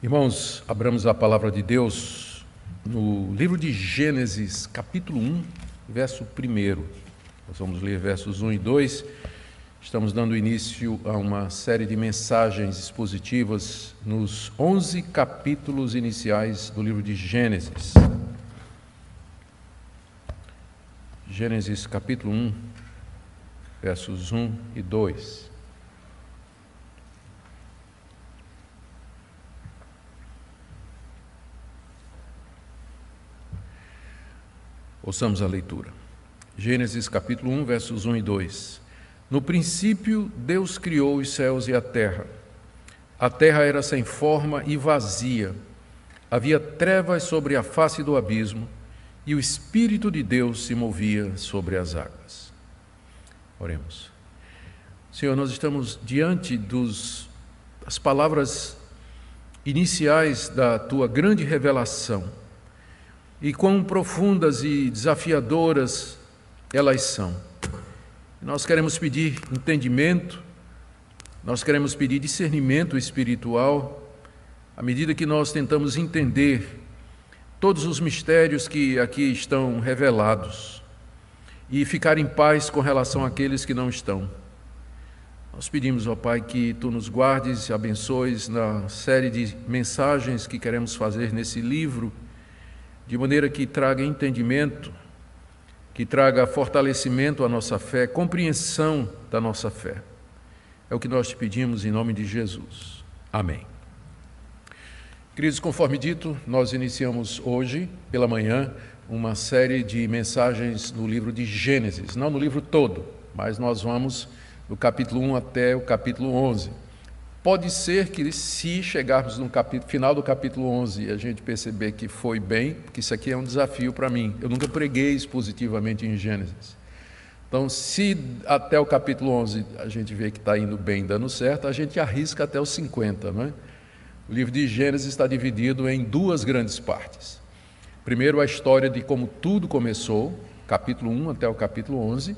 Irmãos, abramos a palavra de Deus no livro de Gênesis, capítulo 1, verso 1. Nós vamos ler versos 1 e 2. Estamos dando início a uma série de mensagens expositivas nos 11 capítulos iniciais do livro de Gênesis. Gênesis, capítulo 1, versos 1 e 2. Ouçamos a leitura. Gênesis capítulo 1, versos 1 e 2. No princípio, Deus criou os céus e a terra. A terra era sem forma e vazia. Havia trevas sobre a face do abismo, e o Espírito de Deus se movia sobre as águas. Oremos. Senhor, nós estamos diante dos, das palavras iniciais da tua grande revelação e quão profundas e desafiadoras elas são. Nós queremos pedir entendimento, nós queremos pedir discernimento espiritual, à medida que nós tentamos entender todos os mistérios que aqui estão revelados e ficar em paz com relação àqueles que não estão. Nós pedimos, ó Pai, que Tu nos guardes e abençoes na série de mensagens que queremos fazer nesse livro de maneira que traga entendimento, que traga fortalecimento à nossa fé, compreensão da nossa fé. É o que nós te pedimos em nome de Jesus. Amém. Queridos, conforme dito, nós iniciamos hoje, pela manhã, uma série de mensagens no livro de Gênesis, não no livro todo, mas nós vamos do capítulo 1 até o capítulo 11. Pode ser que, se chegarmos no capítulo, final do capítulo 11 e a gente perceber que foi bem, porque isso aqui é um desafio para mim. Eu nunca preguei expositivamente em Gênesis. Então, se até o capítulo 11 a gente vê que está indo bem, dando certo, a gente arrisca até os 50, não é? O livro de Gênesis está dividido em duas grandes partes. Primeiro, a história de como tudo começou, capítulo 1 até o capítulo 11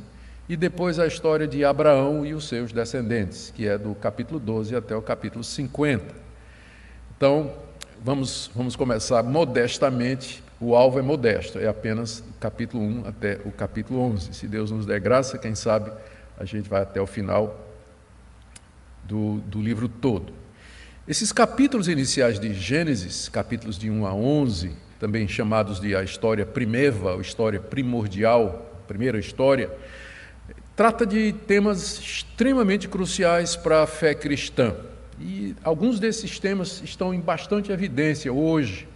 e depois a história de Abraão e os seus descendentes, que é do capítulo 12 até o capítulo 50. Então, vamos, vamos começar modestamente. O alvo é modesto, é apenas capítulo 1 até o capítulo 11. Se Deus nos der graça, quem sabe a gente vai até o final do, do livro todo. Esses capítulos iniciais de Gênesis, capítulos de 1 a 11, também chamados de a história primeva, ou história primordial, primeira história, trata de temas extremamente cruciais para a fé cristã. E alguns desses temas estão em bastante evidência hoje,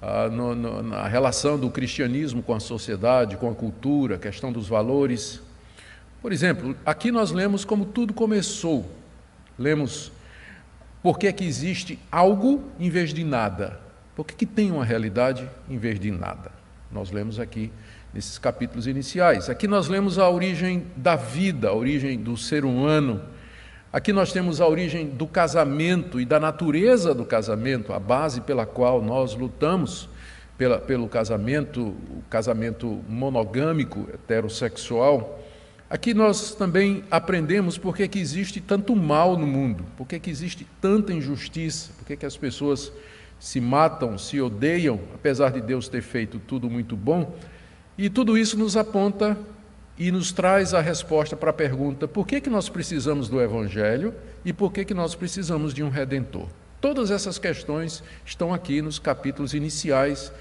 ah, no, no, na relação do cristianismo com a sociedade, com a cultura, questão dos valores. Por exemplo, aqui nós lemos como tudo começou. Lemos por que, é que existe algo em vez de nada. Por que, que tem uma realidade em vez de nada. Nós lemos aqui nesses capítulos iniciais. Aqui nós lemos a origem da vida, a origem do ser humano. Aqui nós temos a origem do casamento e da natureza do casamento, a base pela qual nós lutamos pela, pelo casamento, o casamento monogâmico, heterossexual. Aqui nós também aprendemos por que, existe tanto mal no mundo, por que, existe tanta injustiça, por que as pessoas se matam, se odeiam, apesar de Deus ter feito tudo muito bom. E tudo isso nos aponta e nos traz a resposta para a pergunta: por que, que nós precisamos do Evangelho e por que, que nós precisamos de um redentor? Todas essas questões estão aqui nos capítulos iniciais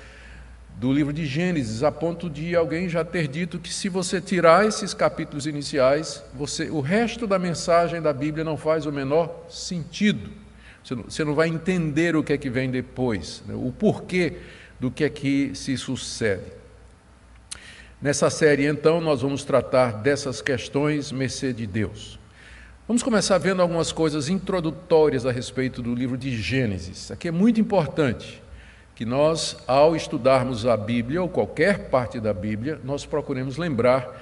do livro de Gênesis, a ponto de alguém já ter dito que se você tirar esses capítulos iniciais, você, o resto da mensagem da Bíblia não faz o menor sentido. Você não, você não vai entender o que é que vem depois, né? o porquê do que é que se sucede. Nessa série, então, nós vamos tratar dessas questões, mercê de Deus. Vamos começar vendo algumas coisas introdutórias a respeito do livro de Gênesis. Aqui é muito importante que nós, ao estudarmos a Bíblia ou qualquer parte da Bíblia, nós procuremos lembrar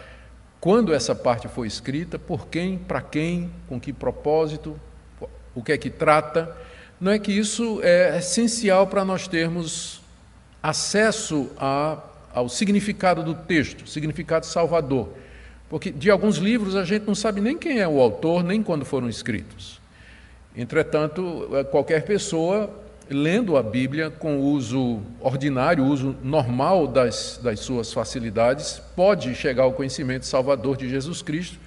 quando essa parte foi escrita, por quem, para quem, com que propósito, o que é que trata. Não é que isso é essencial para nós termos acesso a ao significado do texto, significado salvador. Porque de alguns livros a gente não sabe nem quem é o autor, nem quando foram escritos. Entretanto, eh, qualquer pessoa lendo a Bíblia com o uso ordinário, o uso normal das, das suas facilidades, pode chegar ao conhecimento salvador de Jesus Cristo,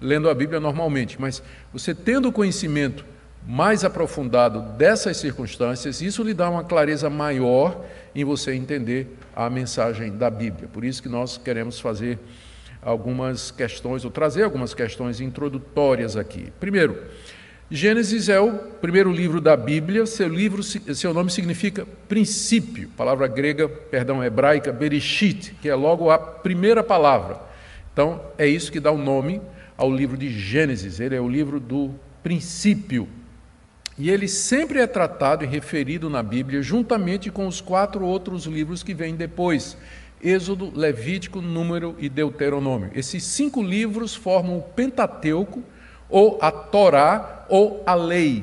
lendo a Bíblia normalmente. Mas você tendo o conhecimento mais aprofundado dessas circunstâncias, isso lhe dá uma clareza maior em você entender a mensagem da Bíblia. Por isso que nós queremos fazer algumas questões, ou trazer algumas questões introdutórias aqui. Primeiro, Gênesis é o primeiro livro da Bíblia, seu, livro, seu nome significa princípio, palavra grega, perdão, hebraica, bereshit, que é logo a primeira palavra. Então, é isso que dá o nome ao livro de Gênesis, ele é o livro do princípio. E ele sempre é tratado e referido na Bíblia juntamente com os quatro outros livros que vêm depois: Êxodo, Levítico, Número e Deuteronômio. Esses cinco livros formam o Pentateuco, ou a Torá, ou a lei.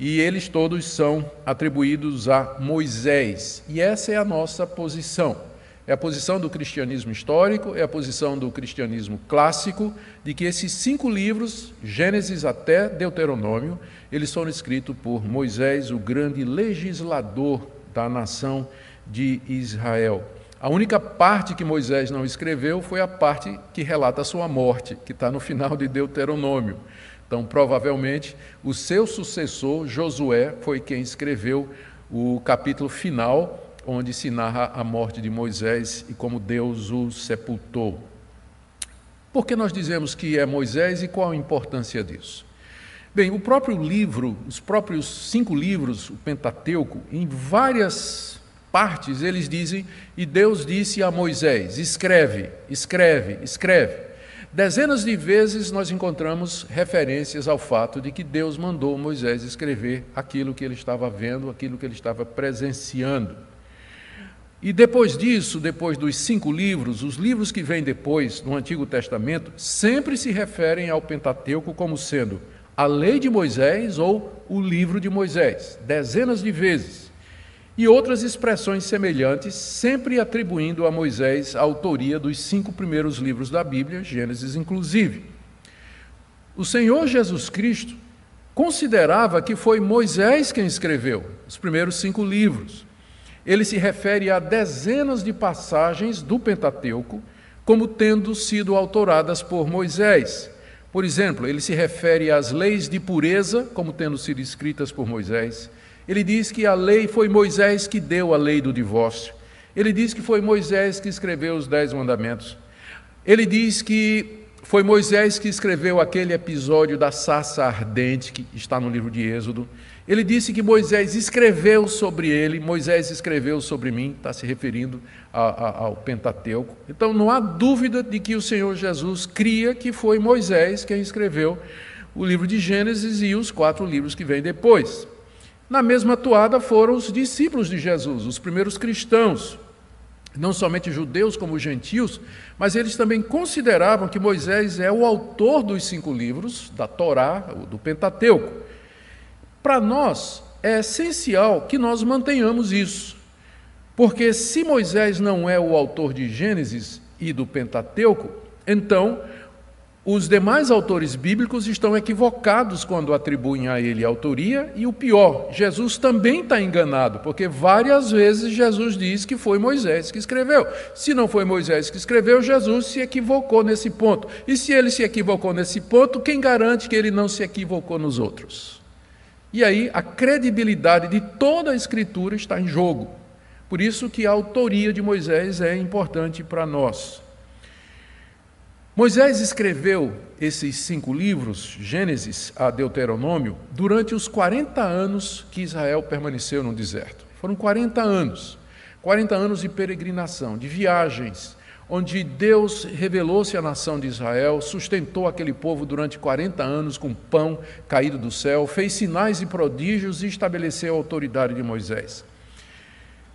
E eles todos são atribuídos a Moisés. E essa é a nossa posição. É a posição do cristianismo histórico, é a posição do cristianismo clássico, de que esses cinco livros, Gênesis até Deuteronômio, eles foram escritos por Moisés, o grande legislador da nação de Israel. A única parte que Moisés não escreveu foi a parte que relata a sua morte, que está no final de Deuteronômio. Então, provavelmente, o seu sucessor, Josué, foi quem escreveu o capítulo final, onde se narra a morte de Moisés e como Deus o sepultou. Por que nós dizemos que é Moisés e qual a importância disso? Bem, o próprio livro, os próprios cinco livros, o Pentateuco, em várias partes, eles dizem, e Deus disse a Moisés: escreve, escreve, escreve. Dezenas de vezes nós encontramos referências ao fato de que Deus mandou Moisés escrever aquilo que ele estava vendo, aquilo que ele estava presenciando. E depois disso, depois dos cinco livros, os livros que vêm depois no Antigo Testamento sempre se referem ao Pentateuco como sendo a lei de Moisés ou o livro de Moisés, dezenas de vezes e outras expressões semelhantes, sempre atribuindo a Moisés a autoria dos cinco primeiros livros da Bíblia, Gênesis inclusive. O Senhor Jesus Cristo considerava que foi Moisés quem escreveu os primeiros cinco livros. Ele se refere a dezenas de passagens do Pentateuco como tendo sido autoradas por Moisés. Por exemplo, ele se refere às leis de pureza como tendo sido escritas por Moisés ele diz que a lei foi Moisés que deu a lei do divórcio. Ele diz que foi Moisés que escreveu os Dez Mandamentos. Ele diz que foi Moisés que escreveu aquele episódio da sarça ardente que está no livro de Êxodo. Ele disse que Moisés escreveu sobre ele, Moisés escreveu sobre mim, está se referindo a, a, ao Pentateuco. Então não há dúvida de que o Senhor Jesus cria que foi Moisés quem escreveu o livro de Gênesis e os quatro livros que vêm depois. Na mesma toada foram os discípulos de Jesus, os primeiros cristãos, não somente judeus como gentios, mas eles também consideravam que Moisés é o autor dos cinco livros da Torá, do Pentateuco. Para nós é essencial que nós mantenhamos isso, porque se Moisés não é o autor de Gênesis e do Pentateuco, então os demais autores bíblicos estão equivocados quando atribuem a ele a autoria, e o pior, Jesus também está enganado, porque várias vezes Jesus diz que foi Moisés que escreveu. Se não foi Moisés que escreveu, Jesus se equivocou nesse ponto. E se ele se equivocou nesse ponto, quem garante que ele não se equivocou nos outros? E aí a credibilidade de toda a Escritura está em jogo. Por isso que a autoria de Moisés é importante para nós. Moisés escreveu esses cinco livros, Gênesis a Deuteronômio, durante os 40 anos que Israel permaneceu no deserto. Foram 40 anos, 40 anos de peregrinação, de viagens, onde Deus revelou-se à nação de Israel, sustentou aquele povo durante 40 anos com pão caído do céu, fez sinais e prodígios e estabeleceu a autoridade de Moisés.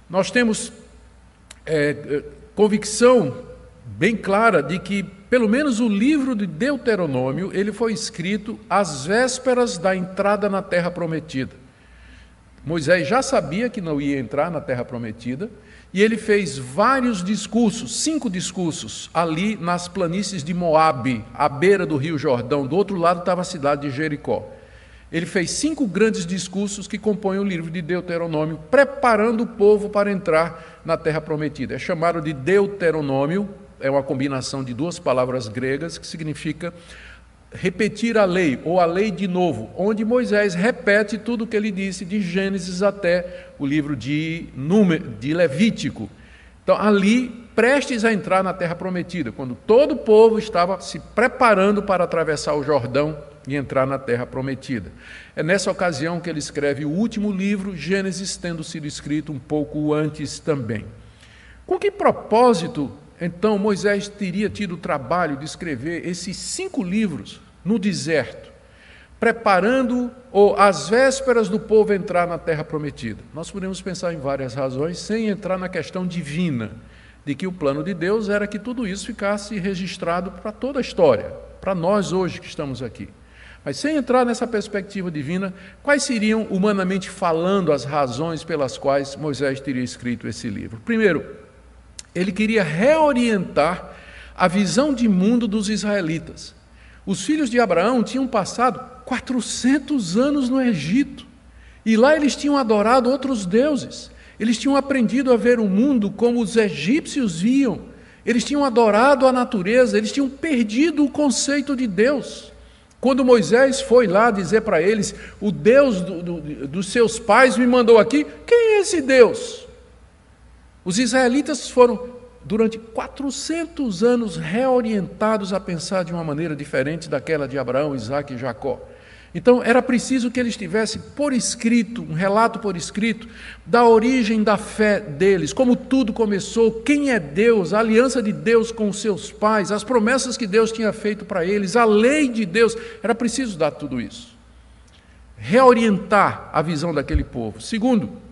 Nós temos é, convicção bem clara de que pelo menos o livro de Deuteronômio, ele foi escrito às vésperas da entrada na terra prometida. Moisés já sabia que não ia entrar na terra prometida, e ele fez vários discursos, cinco discursos, ali nas planícies de Moabe, à beira do rio Jordão. Do outro lado estava a cidade de Jericó. ele fez cinco grandes discursos que compõem o livro de Deuteronômio, preparando o povo para entrar na terra prometida. É chamado de Deuteronômio, é uma combinação de duas palavras gregas que significa repetir a lei, ou a lei de novo, onde Moisés repete tudo o que ele disse de Gênesis até o livro de, Número, de Levítico. Então, ali, prestes a entrar na terra prometida, quando todo o povo estava se preparando para atravessar o Jordão e entrar na terra prometida. É nessa ocasião que ele escreve o último livro, Gênesis, tendo sido escrito um pouco antes também. Com que propósito, então, Moisés teria tido o trabalho de escrever esses cinco livros no deserto, preparando ou às vésperas do povo entrar na terra prometida? Nós podemos pensar em várias razões, sem entrar na questão divina, de que o plano de Deus era que tudo isso ficasse registrado para toda a história, para nós hoje que estamos aqui. Mas sem entrar nessa perspectiva divina, quais seriam, humanamente falando, as razões pelas quais Moisés teria escrito esse livro? Primeiro, ele queria reorientar a visão de mundo dos israelitas. Os filhos de Abraão tinham passado 400 anos no Egito e lá eles tinham adorado outros deuses. Eles tinham aprendido a ver o mundo como os egípcios viam. Eles tinham adorado a natureza, eles tinham perdido o conceito de Deus. Quando Moisés foi lá dizer para eles: O Deus do, do, dos seus pais me mandou aqui, quem é esse Deus? Os israelitas foram, durante 400 anos, reorientados a pensar de uma maneira diferente daquela de Abraão, Isaac e Jacó. Então era preciso que eles tivessem por escrito, um relato por escrito, da origem da fé deles, como tudo começou, quem é Deus, a aliança de Deus com os seus pais, as promessas que Deus tinha feito para eles, a lei de Deus. Era preciso dar tudo isso. Reorientar a visão daquele povo. Segundo,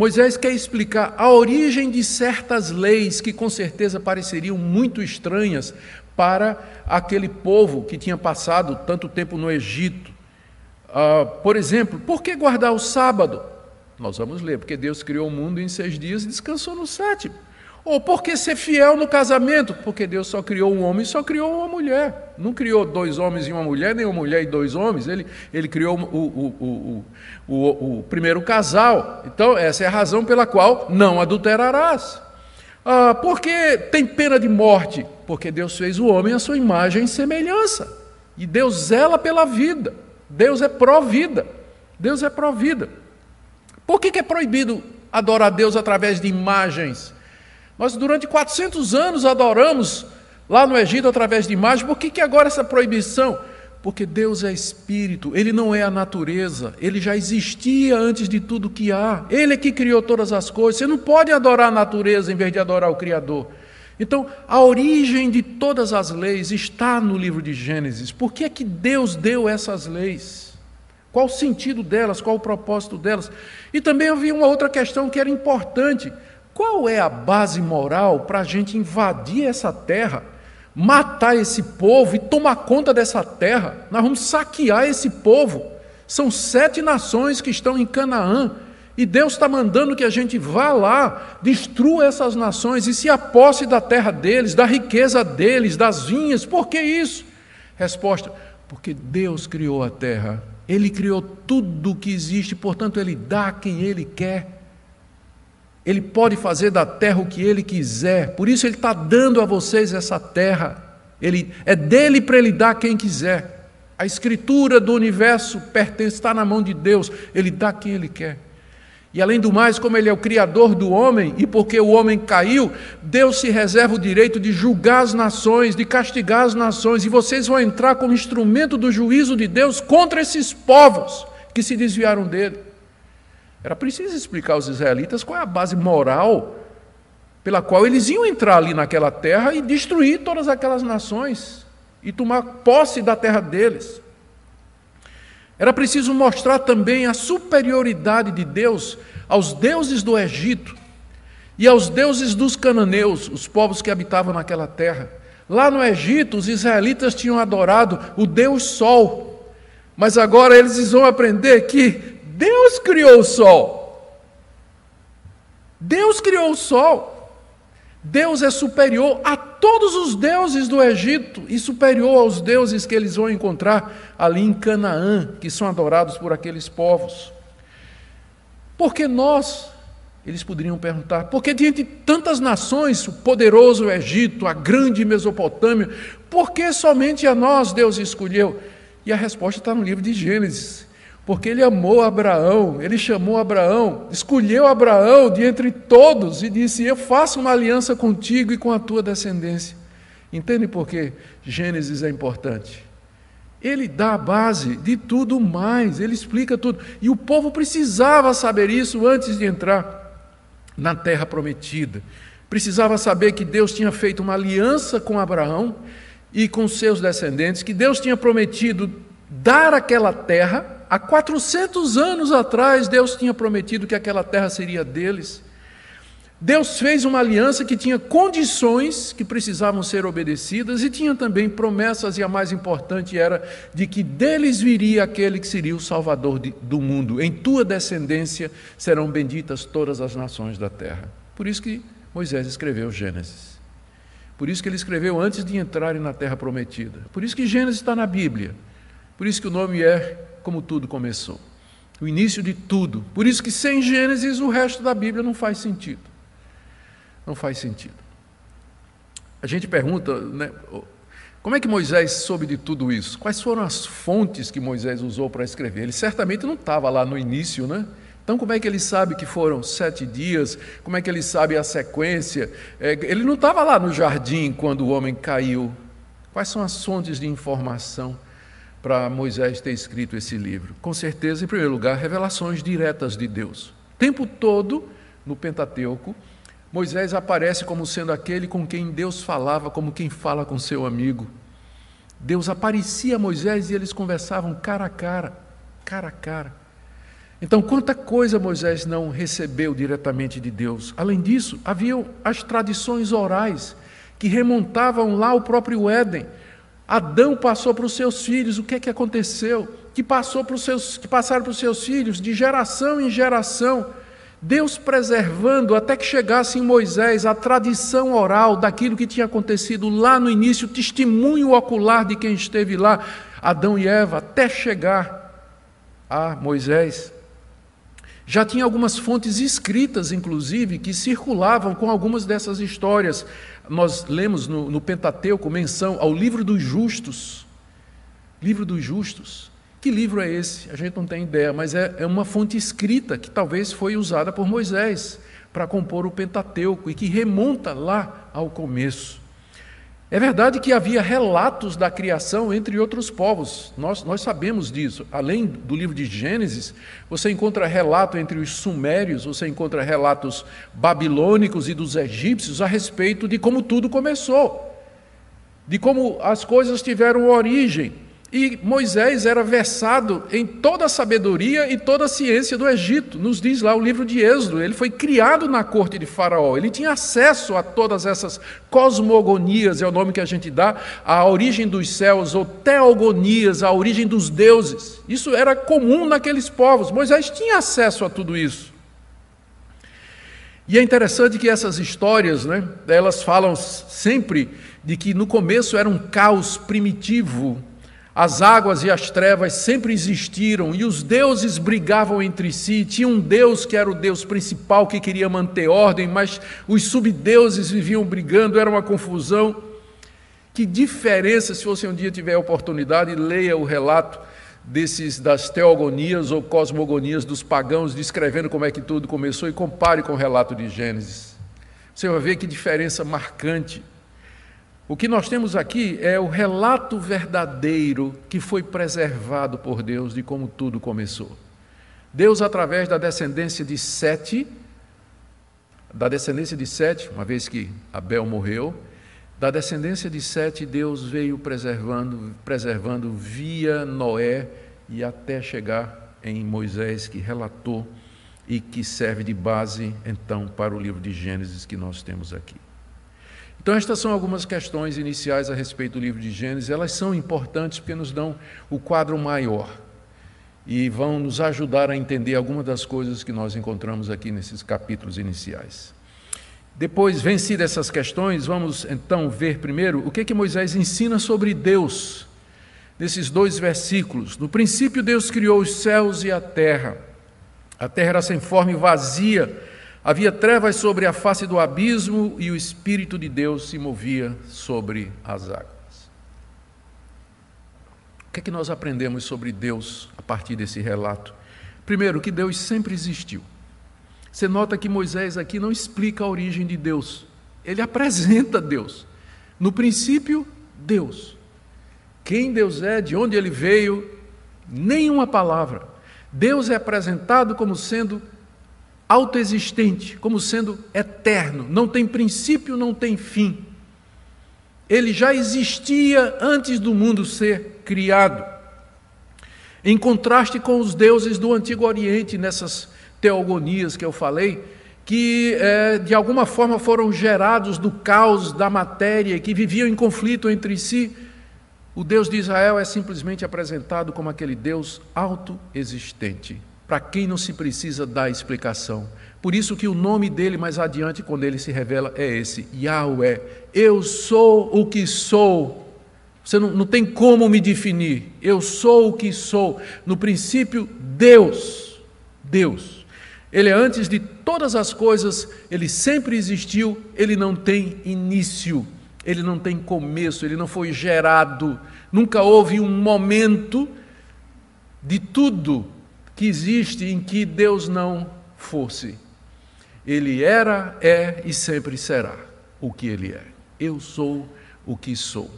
Moisés quer explicar a origem de certas leis que com certeza pareceriam muito estranhas para aquele povo que tinha passado tanto tempo no Egito. Uh, por exemplo, por que guardar o sábado? Nós vamos ler, porque Deus criou o mundo em seis dias e descansou no sétimo. Ou por que ser fiel no casamento? Porque Deus só criou um homem e só criou uma mulher. Não criou dois homens e uma mulher, nem uma mulher e dois homens. Ele, ele criou o, o, o, o, primeiro casal. Então, essa é a razão pela qual não adulterarás. Ah, por que tem pena de morte? Porque Deus fez o homem à sua imagem e semelhança. E Deus zela pela vida. Deus é pró-vida. Deus é pró-vida. Por que, que é proibido adorar Deus através de imagens? Nós, durante 400 anos, adoramos lá no Egito através de imagens. Por que, que agora essa proibição? Porque Deus é espírito, Ele não é a natureza, Ele já existia antes de tudo que há, Ele é que criou todas as coisas. Você não pode adorar a natureza em vez de adorar o Criador. Então, a origem de todas as leis está no livro de Gênesis. Por que é que Deus deu essas leis? Qual o sentido delas? Qual o propósito delas? E também havia uma outra questão que era importante: qual é a base moral para a gente invadir essa terra? matar esse povo e tomar conta dessa terra. Nós vamos saquear esse povo. São sete nações que estão em Canaã. E Deus está mandando que a gente vá lá, destrua essas nações e se aposse da terra deles, da riqueza deles, das vinhas. Por que isso? Resposta: porque Deus criou a terra. Ele criou tudo o que existe, portanto, Ele dá quem Ele quer. Ele pode fazer da terra o que ele quiser, por isso ele está dando a vocês essa terra. Ele é dele para ele dar quem quiser. A escritura do universo pertence, está na mão de Deus, ele dá quem ele quer. E além do mais, como ele é o criador do homem, e porque o homem caiu, Deus se reserva o direito de julgar as nações, de castigar as nações, e vocês vão entrar como instrumento do juízo de Deus contra esses povos que se desviaram dele. Era preciso explicar aos israelitas qual é a base moral pela qual eles iam entrar ali naquela terra e destruir todas aquelas nações e tomar posse da terra deles. Era preciso mostrar também a superioridade de Deus aos deuses do Egito e aos deuses dos cananeus, os povos que habitavam naquela terra. Lá no Egito, os israelitas tinham adorado o Deus Sol, mas agora eles vão aprender que Deus criou o sol. Deus criou o sol. Deus é superior a todos os deuses do Egito e superior aos deuses que eles vão encontrar ali em Canaã, que são adorados por aqueles povos. Porque nós, eles poderiam perguntar, porque diante de tantas nações, o poderoso Egito, a grande Mesopotâmia, por que somente a nós Deus escolheu? E a resposta está no livro de Gênesis. Porque ele amou Abraão, ele chamou Abraão, escolheu Abraão de entre todos e disse: Eu faço uma aliança contigo e com a tua descendência. Entende por que Gênesis é importante? Ele dá a base de tudo mais, ele explica tudo. E o povo precisava saber isso antes de entrar na terra prometida. Precisava saber que Deus tinha feito uma aliança com Abraão e com seus descendentes, que Deus tinha prometido dar aquela terra. Há 400 anos atrás, Deus tinha prometido que aquela terra seria deles. Deus fez uma aliança que tinha condições que precisavam ser obedecidas e tinha também promessas, e a mais importante era de que deles viria aquele que seria o Salvador de, do mundo. Em tua descendência serão benditas todas as nações da terra. Por isso que Moisés escreveu Gênesis. Por isso que ele escreveu antes de entrarem na terra prometida. Por isso que Gênesis está na Bíblia. Por isso que o nome é Como Tudo Começou. O início de tudo. Por isso que sem Gênesis o resto da Bíblia não faz sentido. Não faz sentido. A gente pergunta, né, como é que Moisés soube de tudo isso? Quais foram as fontes que Moisés usou para escrever? Ele certamente não estava lá no início, né? Então, como é que ele sabe que foram sete dias? Como é que ele sabe a sequência? É, ele não estava lá no jardim quando o homem caiu. Quais são as fontes de informação para Moisés ter escrito esse livro? Com certeza, em primeiro lugar, revelações diretas de Deus. O tempo todo, no Pentateuco, Moisés aparece como sendo aquele com quem Deus falava, como quem fala com seu amigo. Deus aparecia a Moisés e eles conversavam cara a cara, cara a cara. Então, quanta coisa Moisés não recebeu diretamente de Deus. Além disso, haviam as tradições orais que remontavam lá ao próprio Éden. Adão passou para os seus filhos, o que é que aconteceu? Que passou para os seus, que passaram para os seus filhos de geração em geração. Deus preservando até que chegasse em Moisés a tradição oral daquilo que tinha acontecido lá no início, o testemunho ocular de quem esteve lá, Adão e Eva, até chegar a Moisés. Já tinha algumas fontes escritas, inclusive, que circulavam com algumas dessas histórias. Nós lemos no, no Pentateuco menção ao livro dos justos. Livro dos justos. Que livro é esse? A gente não tem ideia, mas é, é uma fonte escrita que talvez foi usada por Moisés para compor o Pentateuco e que remonta lá ao começo. É verdade que havia relatos da criação entre outros povos, nós, nós sabemos disso. Além do livro de Gênesis, você encontra relato entre os sumérios, você encontra relatos babilônicos e dos egípcios a respeito de como tudo começou, de como as coisas tiveram origem. E Moisés era versado em toda a sabedoria e toda a ciência do Egito, nos diz lá o livro de Êxodo. Ele foi criado na corte de Faraó, ele tinha acesso a todas essas cosmogonias, é o nome que a gente dá, a origem dos céus, ou teogonias, a origem dos deuses. Isso era comum naqueles povos. Moisés tinha acesso a tudo isso. E é interessante que essas histórias, né, elas falam sempre de que no começo era um caos primitivo, as águas e as trevas sempre existiram e os deuses brigavam entre si. Tinha um deus que era o deus principal que queria manter ordem, mas os subdeuses viviam brigando, era uma confusão. Que diferença, se você um dia tiver a oportunidade, leia o relato desses das teogonias ou cosmogonias dos pagãos, descrevendo como é que tudo começou e compare com o relato de Gênesis. Você vai ver que diferença marcante o que nós temos aqui é o relato verdadeiro que foi preservado por Deus de como tudo começou. Deus, através da descendência de Sete, da descendência de Sete, uma vez que Abel morreu, da descendência de Sete, Deus veio preservando, preservando via Noé e até chegar em Moisés, que relatou e que serve de base, então, para o livro de Gênesis que nós temos aqui. Então, estas são algumas questões iniciais a respeito do livro de Gênesis. Elas são importantes porque nos dão o quadro maior e vão nos ajudar a entender algumas das coisas que nós encontramos aqui nesses capítulos iniciais. Depois, vencidas essas questões, vamos então ver primeiro o que, que Moisés ensina sobre Deus, nesses dois versículos. No princípio, Deus criou os céus e a terra. A terra era sem forma e vazia, havia trevas sobre a face do abismo e o Espírito de Deus se movia sobre as águas. O que é que nós aprendemos sobre Deus a partir desse relato? Primeiro, que Deus sempre existiu. Você nota que Moisés aqui não explica a origem de Deus, ele apresenta Deus. No princípio, Deus. Quem Deus é, de onde ele veio, nenhuma palavra. Deus é apresentado como sendo autoexistente, como sendo eterno, não tem princípio, não tem fim. Ele já existia antes do mundo ser criado. Em contraste com os deuses do Antigo Oriente, nessas teogonias que eu falei, que é, de alguma forma foram gerados do caos da matéria, que viviam em conflito entre si, o Deus de Israel é simplesmente apresentado como aquele Deus autoexistente, para quem não se precisa dar explicação. Por isso que o nome dele mais adiante, quando ele se revela, é esse, Yahweh. Eu sou o que sou. Você não, não tem como me definir. Eu sou o que sou. No princípio, Deus. Deus. Ele é antes de todas as coisas, ele sempre existiu, ele não tem início, ele não tem começo, ele não foi gerado, nunca houve um momento de tudo que existe em que Deus não fosse. Ele era, é e sempre será o que ele é. Eu sou o que sou.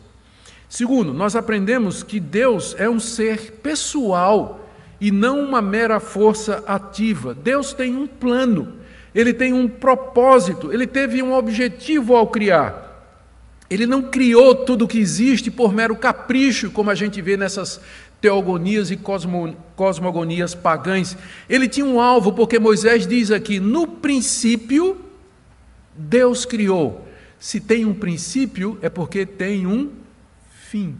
Segundo, nós aprendemos que Deus é um ser pessoal e não uma mera força ativa. Deus tem um plano, ele tem um propósito, ele teve um objetivo ao criar. Ele não criou tudo o que existe por mero capricho, como a gente vê nessas teogonias e cosmo, cosmogonias pagãs. Ele tinha um alvo, porque Moisés diz aqui: no princípio, Deus criou. Se tem um princípio, é porque tem um fim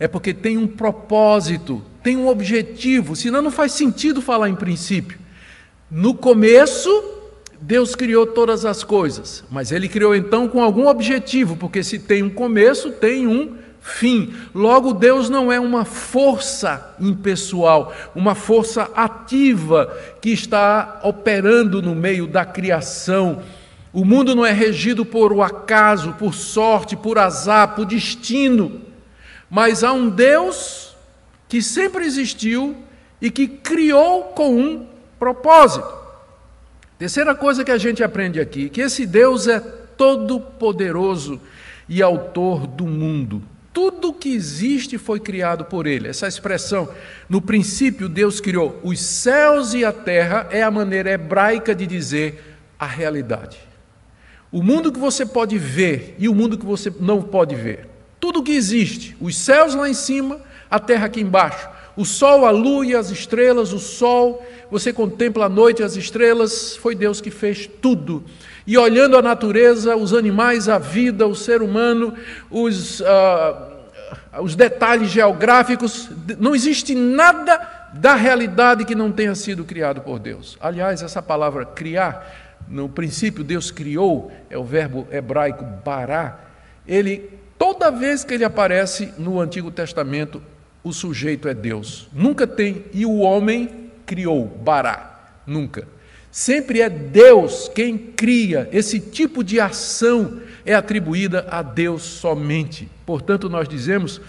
é porque tem um propósito, tem um objetivo, senão não faz sentido falar em princípio. No começo, Deus criou todas as coisas, mas Ele criou então com algum objetivo, porque se tem um começo, tem um fim. Logo, Deus não é uma força impessoal, uma força ativa que está operando no meio da criação. O mundo não é regido por o acaso, por sorte, por azar, por destino. Mas há um Deus que sempre existiu e que criou com um propósito. Terceira coisa que a gente aprende aqui, que esse Deus é todo poderoso e autor do mundo. Tudo que existe foi criado por ele. Essa expressão, no princípio Deus criou os céus e a terra, é a maneira hebraica de dizer a realidade. O mundo que você pode ver e o mundo que você não pode ver. Tudo que existe, os céus lá em cima, a terra aqui embaixo, o sol, a lua e as estrelas, o sol, você contempla a noite e as estrelas, foi Deus que fez tudo. E olhando a natureza, os animais, a vida, o ser humano, os, uh, os detalhes geográficos, não existe nada da realidade que não tenha sido criado por Deus. Aliás, essa palavra criar, no princípio Deus criou, é o verbo hebraico bará, ele Toda vez que ele aparece no Antigo Testamento, o sujeito é Deus. Nunca tem, e o homem criou, Bará. Nunca. Sempre é Deus quem cria. Esse tipo de ação é atribuída a Deus somente. Portanto, nós dizemos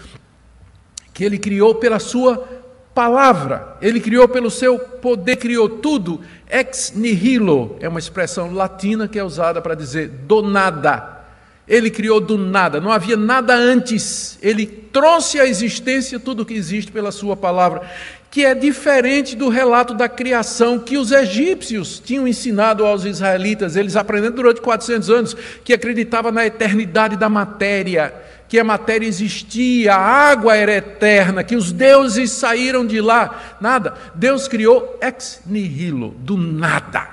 que ele criou pela sua palavra, ele criou pelo seu poder, criou tudo. Ex nihilo é uma expressão latina que é usada para dizer do nada. Ele criou do nada, não havia nada antes. Ele trouxe à existência tudo o que existe pela Sua palavra, que é diferente do relato da criação que os egípcios tinham ensinado aos israelitas. Eles aprenderam durante 400 anos que acreditava na eternidade da matéria, que a matéria existia, a água era eterna, que os deuses saíram de lá. Nada. Deus criou ex nihilo, do nada.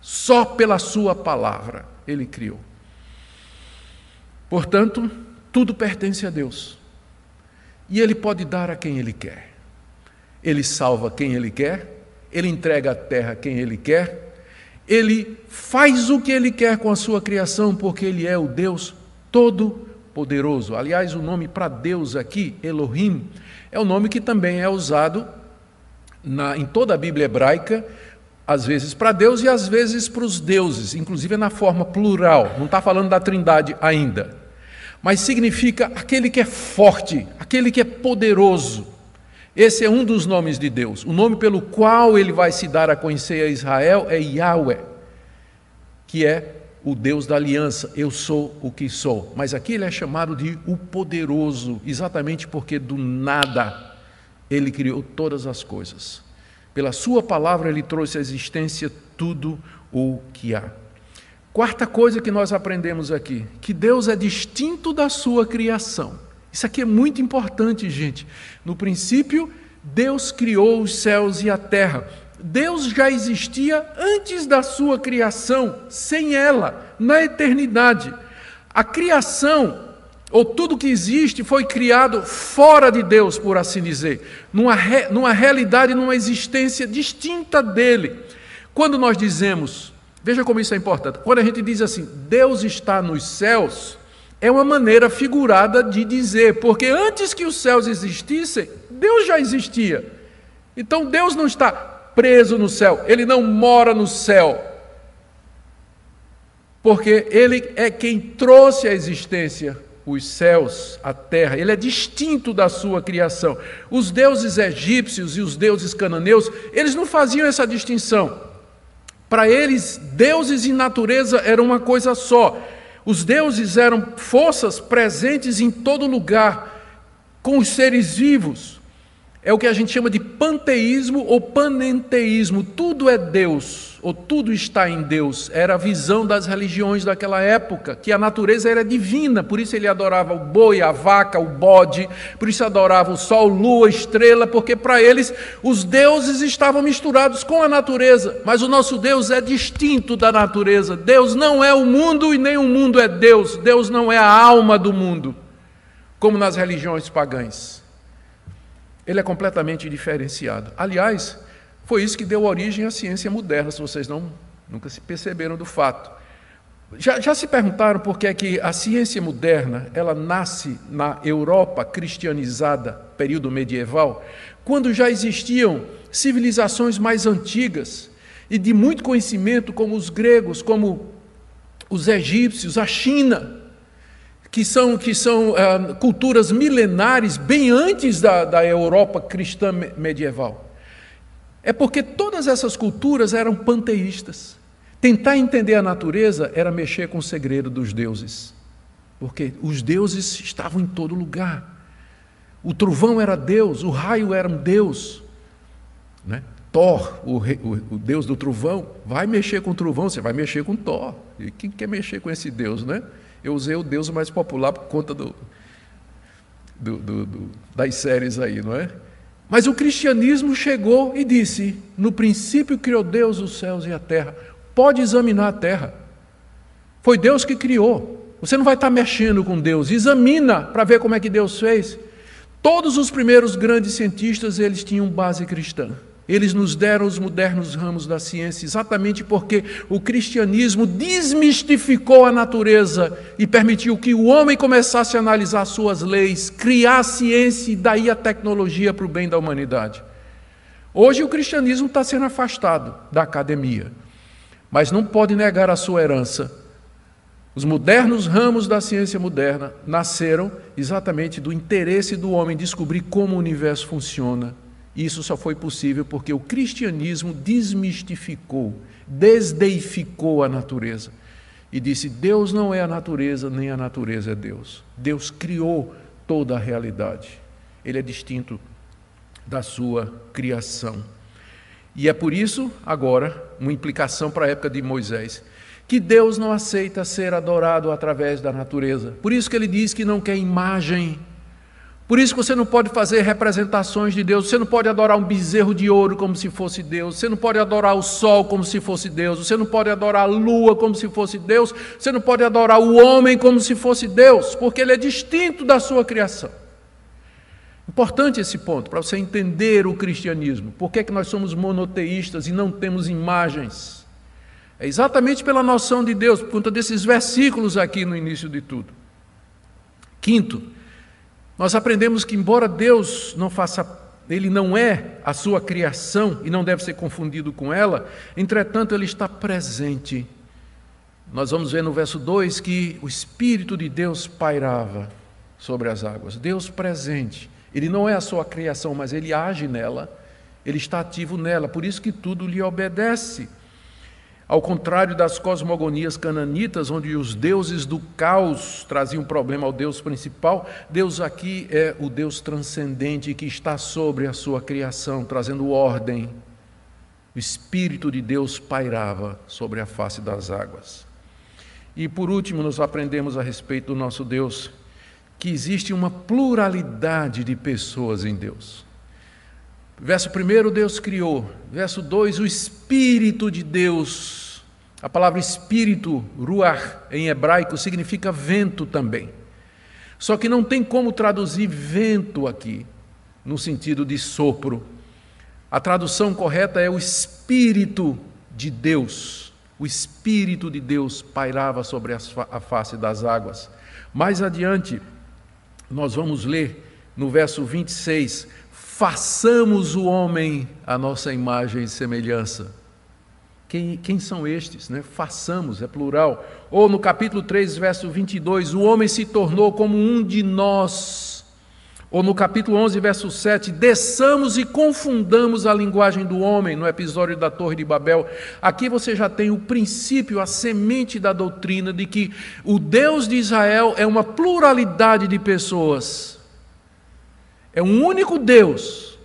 Só pela Sua palavra Ele criou. Portanto, tudo pertence a Deus. E Ele pode dar a quem Ele quer. Ele salva quem Ele quer, Ele entrega a terra a quem Ele quer, ele faz o que ele quer com a sua criação, porque ele é o Deus Todo-Poderoso. Aliás, o nome para Deus aqui, Elohim, é o nome que também é usado na, em toda a Bíblia hebraica, às vezes para Deus e às vezes para os deuses, inclusive na forma plural, não está falando da trindade ainda. Mas significa aquele que é forte, aquele que é poderoso. Esse é um dos nomes de Deus. O nome pelo qual ele vai se dar a conhecer a Israel é Yahweh, que é o Deus da aliança. Eu sou o que sou. Mas aqui ele é chamado de o poderoso, exatamente porque do nada ele criou todas as coisas. Pela sua palavra ele trouxe à existência tudo o que há. Quarta coisa que nós aprendemos aqui, que Deus é distinto da sua criação. Isso aqui é muito importante, gente. No princípio, Deus criou os céus e a terra. Deus já existia antes da sua criação, sem ela, na eternidade. A criação, ou tudo que existe, foi criado fora de Deus, por assim dizer, numa, re, numa realidade, numa existência distinta dele. Quando nós dizemos, veja como isso é importante, quando a gente diz assim, Deus está nos céus, é uma maneira figurada de dizer, porque antes que os céus existissem, Deus já existia. Então Deus não está preso no céu, ele não mora no céu. Porque ele é quem trouxe à existência os céus, a terra, ele é distinto da sua criação. Os deuses egípcios e os deuses cananeus, eles não faziam essa distinção. Para eles, deuses e natureza eram uma coisa só. Os deuses eram forças presentes em todo lugar, com os seres vivos. É o que a gente chama de panteísmo ou panenteísmo. Tudo é Deus, ou tudo está em Deus. Era a visão das religiões daquela época, que a natureza era divina, por isso ele adorava o boi, a vaca, o bode, por isso adorava o sol, lua, estrela, porque para eles os deuses estavam misturados com a natureza. Mas o nosso Deus é distinto da natureza. Deus não é o mundo e nem o mundo é Deus. Deus não é a alma do mundo, como nas religiões pagãs. Ele é completamente diferenciado. Aliás, foi isso que deu origem à ciência moderna, se vocês não nunca se perceberam do fato. Já, já se perguntaram por que, é que a ciência moderna ela nasce na Europa cristianizada, período medieval, quando já existiam civilizações mais antigas e de muito conhecimento, como os gregos, como os egípcios, a China, que são, que são uh, culturas milenares, bem antes da, da Europa cristã medieval. É porque todas essas culturas eram panteístas. Tentar entender a natureza era mexer com o segredo dos deuses, porque os deuses estavam em todo lugar. O trovão era Deus, o raio era um Deus. Né? Thor, o, rei, o, o, Deus do trovão, vai mexer com o trovão, você vai mexer com Thor. E quem quer mexer com esse Deus, né? Eu usei o Deus mais popular por conta do, do, do, do, das séries aí, não é? Mas o cristianismo chegou e disse: no princípio criou Deus os céus e a terra. Pode examinar a terra. Foi Deus que criou. Você não vai estar mexendo com Deus. Examina para ver como é que Deus fez. Todos os primeiros grandes cientistas eles tinham base cristã. Eles nos deram os modernos ramos da ciência exatamente porque o cristianismo desmistificou a natureza e permitiu que o homem começasse a analisar suas leis, criar a ciência e daí a tecnologia para o bem da humanidade. Hoje o cristianismo está sendo afastado da academia, mas não pode negar a sua herança. Os modernos ramos da ciência moderna nasceram exatamente do interesse do homem descobrir como o universo funciona isso só foi possível porque o cristianismo desmistificou, desdeificou a natureza e disse: Deus não é a natureza, nem a natureza é Deus. Deus criou toda a realidade. Ele é distinto da sua criação. E é por isso, agora, uma implicação para a época de Moisés, que Deus não aceita ser adorado através da natureza. Por isso que ele diz que não quer imagem por isso que você não pode fazer representações de Deus, você não pode adorar um bezerro de ouro como se fosse Deus, você não pode adorar o sol como se fosse Deus, você não pode adorar a lua como se fosse Deus, você não pode adorar o homem como se fosse Deus, porque ele é distinto da sua criação. Importante esse ponto, para você entender o cristianismo. Por que, é que nós somos monoteístas e não temos imagens? É exatamente pela noção de Deus, por conta desses versículos aqui no início de tudo. Quinto, nós aprendemos que, embora Deus não faça, Ele não é a sua criação e não deve ser confundido com ela, entretanto, Ele está presente. Nós vamos ver no verso 2 que o Espírito de Deus pairava sobre as águas. Deus presente. Ele não é a sua criação, mas Ele age nela, Ele está ativo nela, por isso que tudo lhe obedece. Ao contrário das cosmogonias cananitas, onde os deuses do caos traziam problema ao Deus principal, Deus aqui é o Deus transcendente que está sobre a sua criação, trazendo ordem. O Espírito de Deus pairava sobre a face das águas. E por último, nós aprendemos a respeito do nosso Deus que existe uma pluralidade de pessoas em Deus. Verso 1, Deus criou. Verso 2, o Espírito de Deus. A palavra espírito, ruach, em hebraico, significa vento também. Só que não tem como traduzir vento aqui, no sentido de sopro. A tradução correta é o Espírito de Deus. O Espírito de Deus pairava sobre a face das águas. Mais adiante, nós vamos ler no verso 26: façamos o homem a nossa imagem e semelhança. Quem, quem são estes? Né? Façamos, é plural. Ou no capítulo 3, verso 22, o homem se tornou como um de nós ou no capítulo 11, verso 7, desçamos e confundamos a linguagem do homem, no episódio da Torre de Babel. Aqui você já tem o princípio, a semente da doutrina de que o Deus de Israel é uma pluralidade de pessoas. É um único Deus,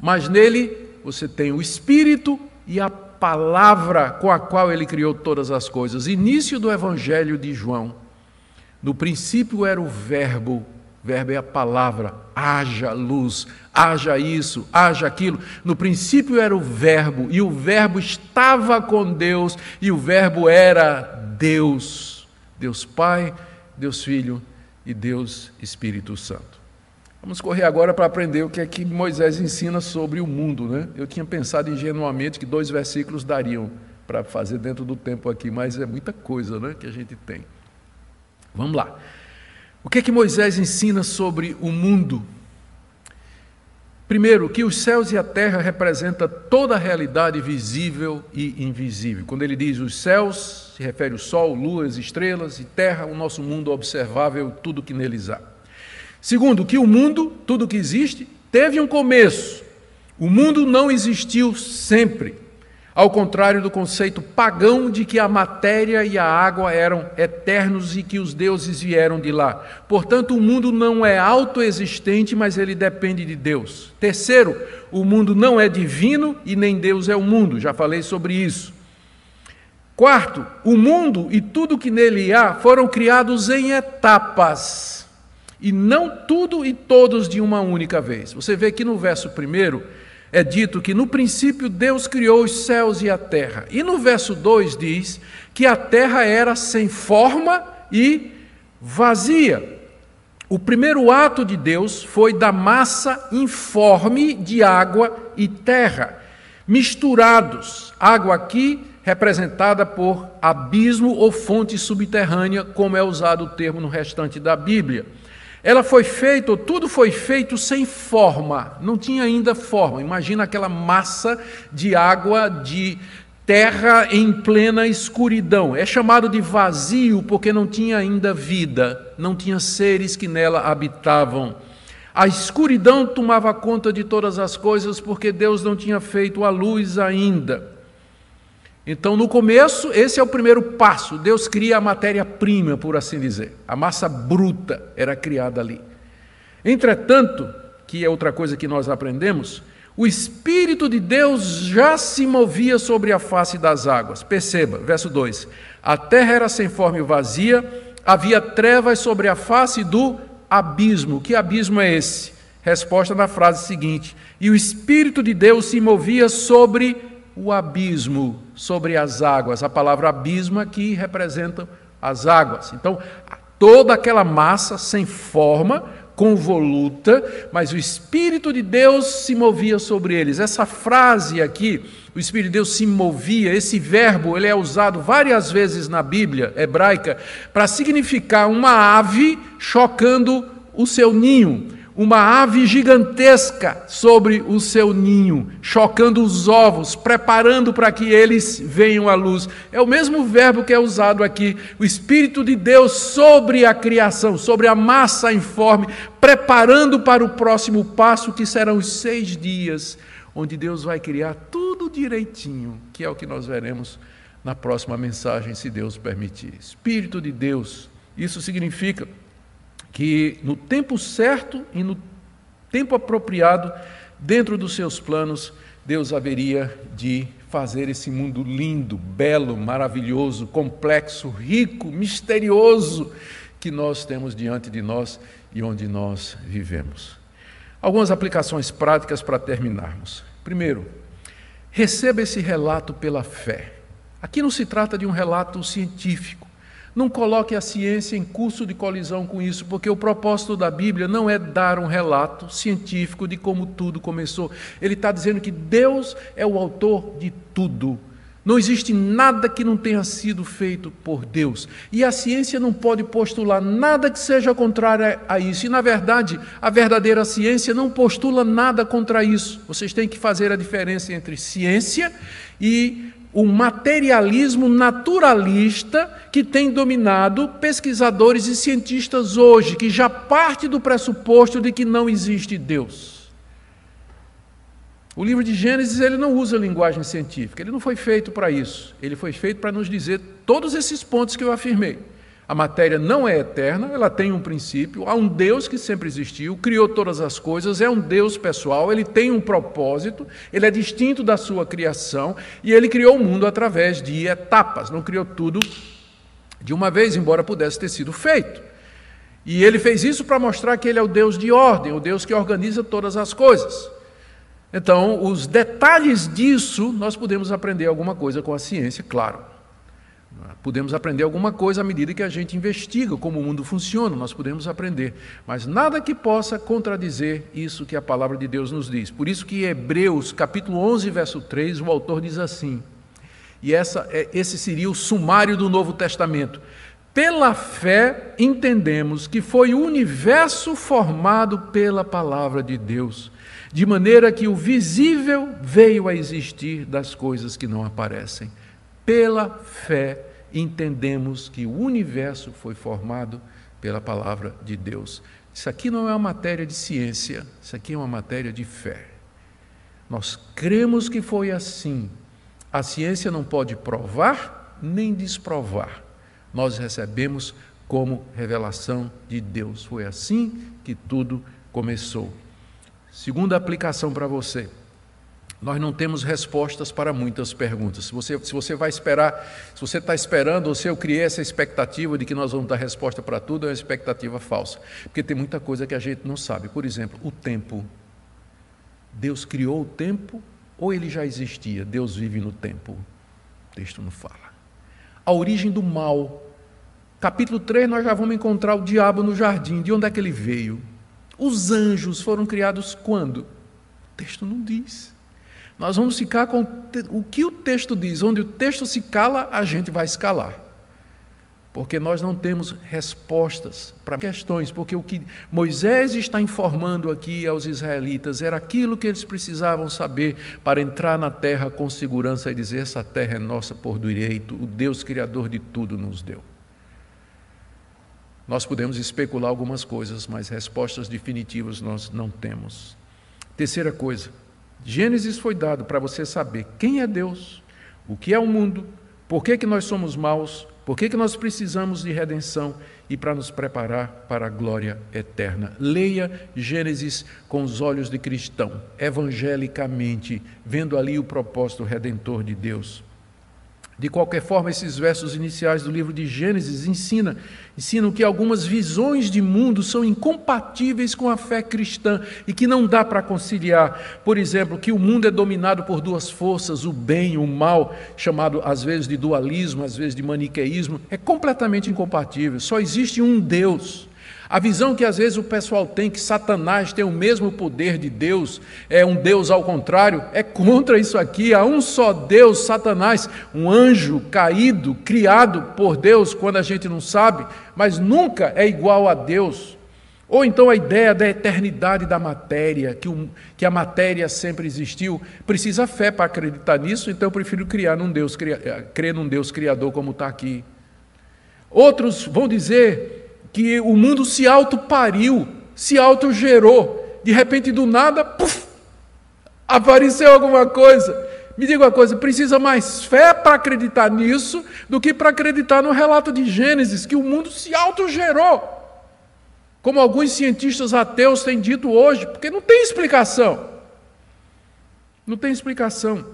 mas nele você tem o Espírito e a palavra com a qual ele criou todas as coisas. Início do Evangelho de João. No princípio era o Verbo Verbo é a palavra, haja luz, haja isso, haja aquilo. No princípio era o Verbo, e o Verbo estava com Deus, e o Verbo era Deus. Deus Pai, Deus Filho e Deus Espírito Santo. Vamos correr agora para aprender o que é que Moisés ensina sobre o mundo. Né? Eu tinha pensado ingenuamente que dois versículos dariam para fazer dentro do tempo aqui, mas é muita coisa né, que a gente tem. Vamos lá. O que é que Moisés ensina sobre o mundo? Primeiro, que os céus e a terra representam toda a realidade visível e invisível. Quando ele diz os céus, se refere ao sol, luas, estrelas e terra, o nosso mundo observável, tudo que neles há. Segundo, que o mundo, tudo que existe, teve um começo. O mundo não existiu sempre ao contrário do conceito pagão de que a matéria e a água eram eternos e que os deuses vieram de lá. Portanto, o mundo não é autoexistente, mas ele depende de Deus. Terceiro, o mundo não é divino e nem Deus é o mundo, já falei sobre isso. Quarto, o mundo e tudo que nele há foram criados em etapas, e não tudo e todos de uma única vez. Você vê que no verso primeiro é dito que no princípio Deus criou os céus e a terra. E no verso 2 diz que a terra era sem forma e vazia. O primeiro ato de Deus foi da massa informe de água e terra, misturados. Água aqui representada por abismo ou fonte subterrânea, como é usado o termo no restante da Bíblia. Ela foi feita, tudo foi feito sem forma, não tinha ainda forma. Imagina aquela massa de água, de terra em plena escuridão. É chamado de vazio porque não tinha ainda vida, não tinha seres que nela habitavam. A escuridão tomava conta de todas as coisas porque Deus não tinha feito a luz ainda. Então, no começo, esse é o primeiro passo. Deus cria a matéria-prima, por assim dizer. A massa bruta era criada ali. Entretanto, que é outra coisa que nós aprendemos, o Espírito de Deus já se movia sobre a face das águas. Perceba, verso 2: A terra era sem forma e vazia, havia trevas sobre a face do abismo. Que abismo é esse? Resposta na frase seguinte: E o Espírito de Deus se movia sobre o abismo sobre as águas. A palavra abismo aqui representa as águas. Então, toda aquela massa sem forma, convoluta, mas o Espírito de Deus se movia sobre eles. Essa frase aqui, o Espírito de Deus se movia, esse verbo ele é usado várias vezes na Bíblia hebraica para significar uma ave chocando o seu ninho uma ave gigantesca sobre o seu ninho, chocando os ovos, preparando para que eles venham à luz. É o mesmo verbo que é usado aqui, o Espírito de Deus sobre a criação, sobre a massa informe, preparando para o próximo passo, que serão os seis dias, onde Deus vai criar tudo direitinho, que é o que nós veremos na próxima mensagem, se Deus permitir. Espírito de Deus, isso significa que no tempo certo e no tempo apropriado, dentro dos seus planos, Deus haveria de fazer esse mundo lindo, belo, maravilhoso, complexo, rico, misterioso que nós temos diante de nós e onde nós vivemos. Algumas aplicações práticas para terminarmos. Primeiro, receba esse relato pela fé. Aqui não se trata de um relato científico. Não coloque a ciência em curso de colisão com isso, porque o propósito da Bíblia não é dar um relato científico de como tudo começou. Ele está dizendo que Deus é o autor de tudo. Não existe nada que não tenha sido feito por Deus. E a ciência não pode postular nada que seja contrário a isso. E, na verdade, a verdadeira ciência não postula nada contra isso. Vocês têm que fazer a diferença entre ciência e o materialismo naturalista que tem dominado pesquisadores e cientistas hoje, que já parte do pressuposto de que não existe Deus. O livro de Gênesis ele não usa linguagem científica, ele não foi feito para isso. Ele foi feito para nos dizer todos esses pontos que eu afirmei. A matéria não é eterna, ela tem um princípio, há um Deus que sempre existiu, criou todas as coisas, é um Deus pessoal, ele tem um propósito, ele é distinto da sua criação e ele criou o mundo através de etapas, não criou tudo de uma vez, embora pudesse ter sido feito. E ele fez isso para mostrar que ele é o Deus de ordem, o Deus que organiza todas as coisas. Então, os detalhes disso, nós podemos aprender alguma coisa com a ciência, claro. Podemos aprender alguma coisa à medida que a gente investiga como o mundo funciona, nós podemos aprender, mas nada que possa contradizer isso que a palavra de Deus nos diz. Por isso que em Hebreus, capítulo 11, verso 3, o autor diz assim: E essa, é, esse seria o sumário do Novo Testamento. Pela fé entendemos que foi o universo formado pela palavra de Deus, de maneira que o visível veio a existir das coisas que não aparecem. Pela fé entendemos que o universo foi formado pela palavra de Deus. Isso aqui não é uma matéria de ciência, isso aqui é uma matéria de fé. Nós cremos que foi assim. A ciência não pode provar nem desprovar. Nós recebemos como revelação de Deus. Foi assim que tudo começou. Segunda aplicação para você. Nós não temos respostas para muitas perguntas. Se você, se você vai esperar, se você está esperando, ou se eu criei essa expectativa de que nós vamos dar resposta para tudo, é uma expectativa falsa. Porque tem muita coisa que a gente não sabe. Por exemplo, o tempo. Deus criou o tempo ou ele já existia? Deus vive no tempo. O texto não fala. A origem do mal. Capítulo 3, nós já vamos encontrar o diabo no jardim. De onde é que ele veio? Os anjos foram criados quando? O texto não diz. Nós vamos ficar com o que o texto diz. Onde o texto se cala, a gente vai escalar. Porque nós não temos respostas para questões, porque o que Moisés está informando aqui aos israelitas era aquilo que eles precisavam saber para entrar na terra com segurança e dizer: essa terra é nossa por direito, o Deus Criador de tudo nos deu. Nós podemos especular algumas coisas, mas respostas definitivas nós não temos. Terceira coisa, Gênesis foi dado para você saber quem é Deus, o que é o mundo, por que, que nós somos maus, por que, que nós precisamos de redenção e para nos preparar para a glória eterna. Leia Gênesis com os olhos de cristão, evangelicamente, vendo ali o propósito redentor de Deus. De qualquer forma, esses versos iniciais do livro de Gênesis ensinam, ensinam que algumas visões de mundo são incompatíveis com a fé cristã e que não dá para conciliar. Por exemplo, que o mundo é dominado por duas forças, o bem e o mal, chamado às vezes de dualismo, às vezes de maniqueísmo, é completamente incompatível. Só existe um Deus. A visão que às vezes o pessoal tem que Satanás tem o mesmo poder de Deus, é um Deus ao contrário, é contra isso aqui. Há um só Deus, Satanás, um anjo caído, criado por Deus quando a gente não sabe, mas nunca é igual a Deus. Ou então a ideia da eternidade da matéria, que, que a matéria sempre existiu, precisa fé para acreditar nisso, então eu prefiro criar num Deus, crer num Deus criador como está aqui. Outros vão dizer que o mundo se auto-pariu, se auto-gerou. De repente, do nada, puff, apareceu alguma coisa. Me diga uma coisa: precisa mais fé para acreditar nisso do que para acreditar no relato de Gênesis, que o mundo se auto-gerou. Como alguns cientistas ateus têm dito hoje, porque não tem explicação. Não tem explicação.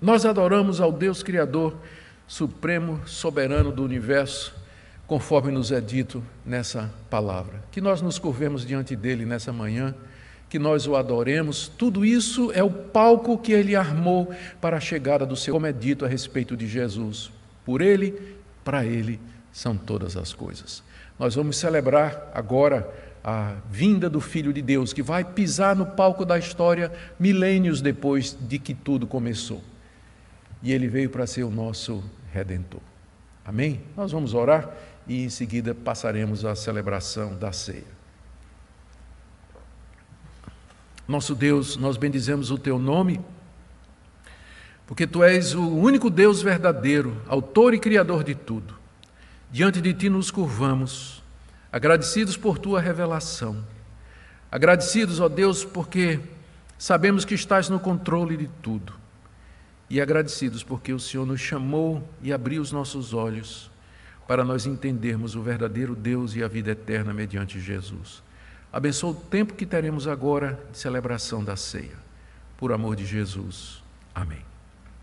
Nós adoramos ao Deus Criador, Supremo, Soberano do universo conforme nos é dito nessa palavra. Que nós nos curvemos diante dele nessa manhã, que nós o adoremos. Tudo isso é o palco que ele armou para a chegada do seu, como é dito a respeito de Jesus. Por ele, para ele são todas as coisas. Nós vamos celebrar agora a vinda do Filho de Deus, que vai pisar no palco da história milênios depois de que tudo começou. E ele veio para ser o nosso redentor. Amém? Nós vamos orar e em seguida passaremos à celebração da ceia. Nosso Deus, nós bendizemos o teu nome, porque tu és o único Deus verdadeiro, autor e criador de tudo. Diante de ti nos curvamos, agradecidos por tua revelação. Agradecidos, ó Deus, porque sabemos que estás no controle de tudo. E agradecidos porque o Senhor nos chamou e abriu os nossos olhos para nós entendermos o verdadeiro Deus e a vida eterna mediante Jesus. Abençoa o tempo que teremos agora de celebração da ceia. Por amor de Jesus. Amém.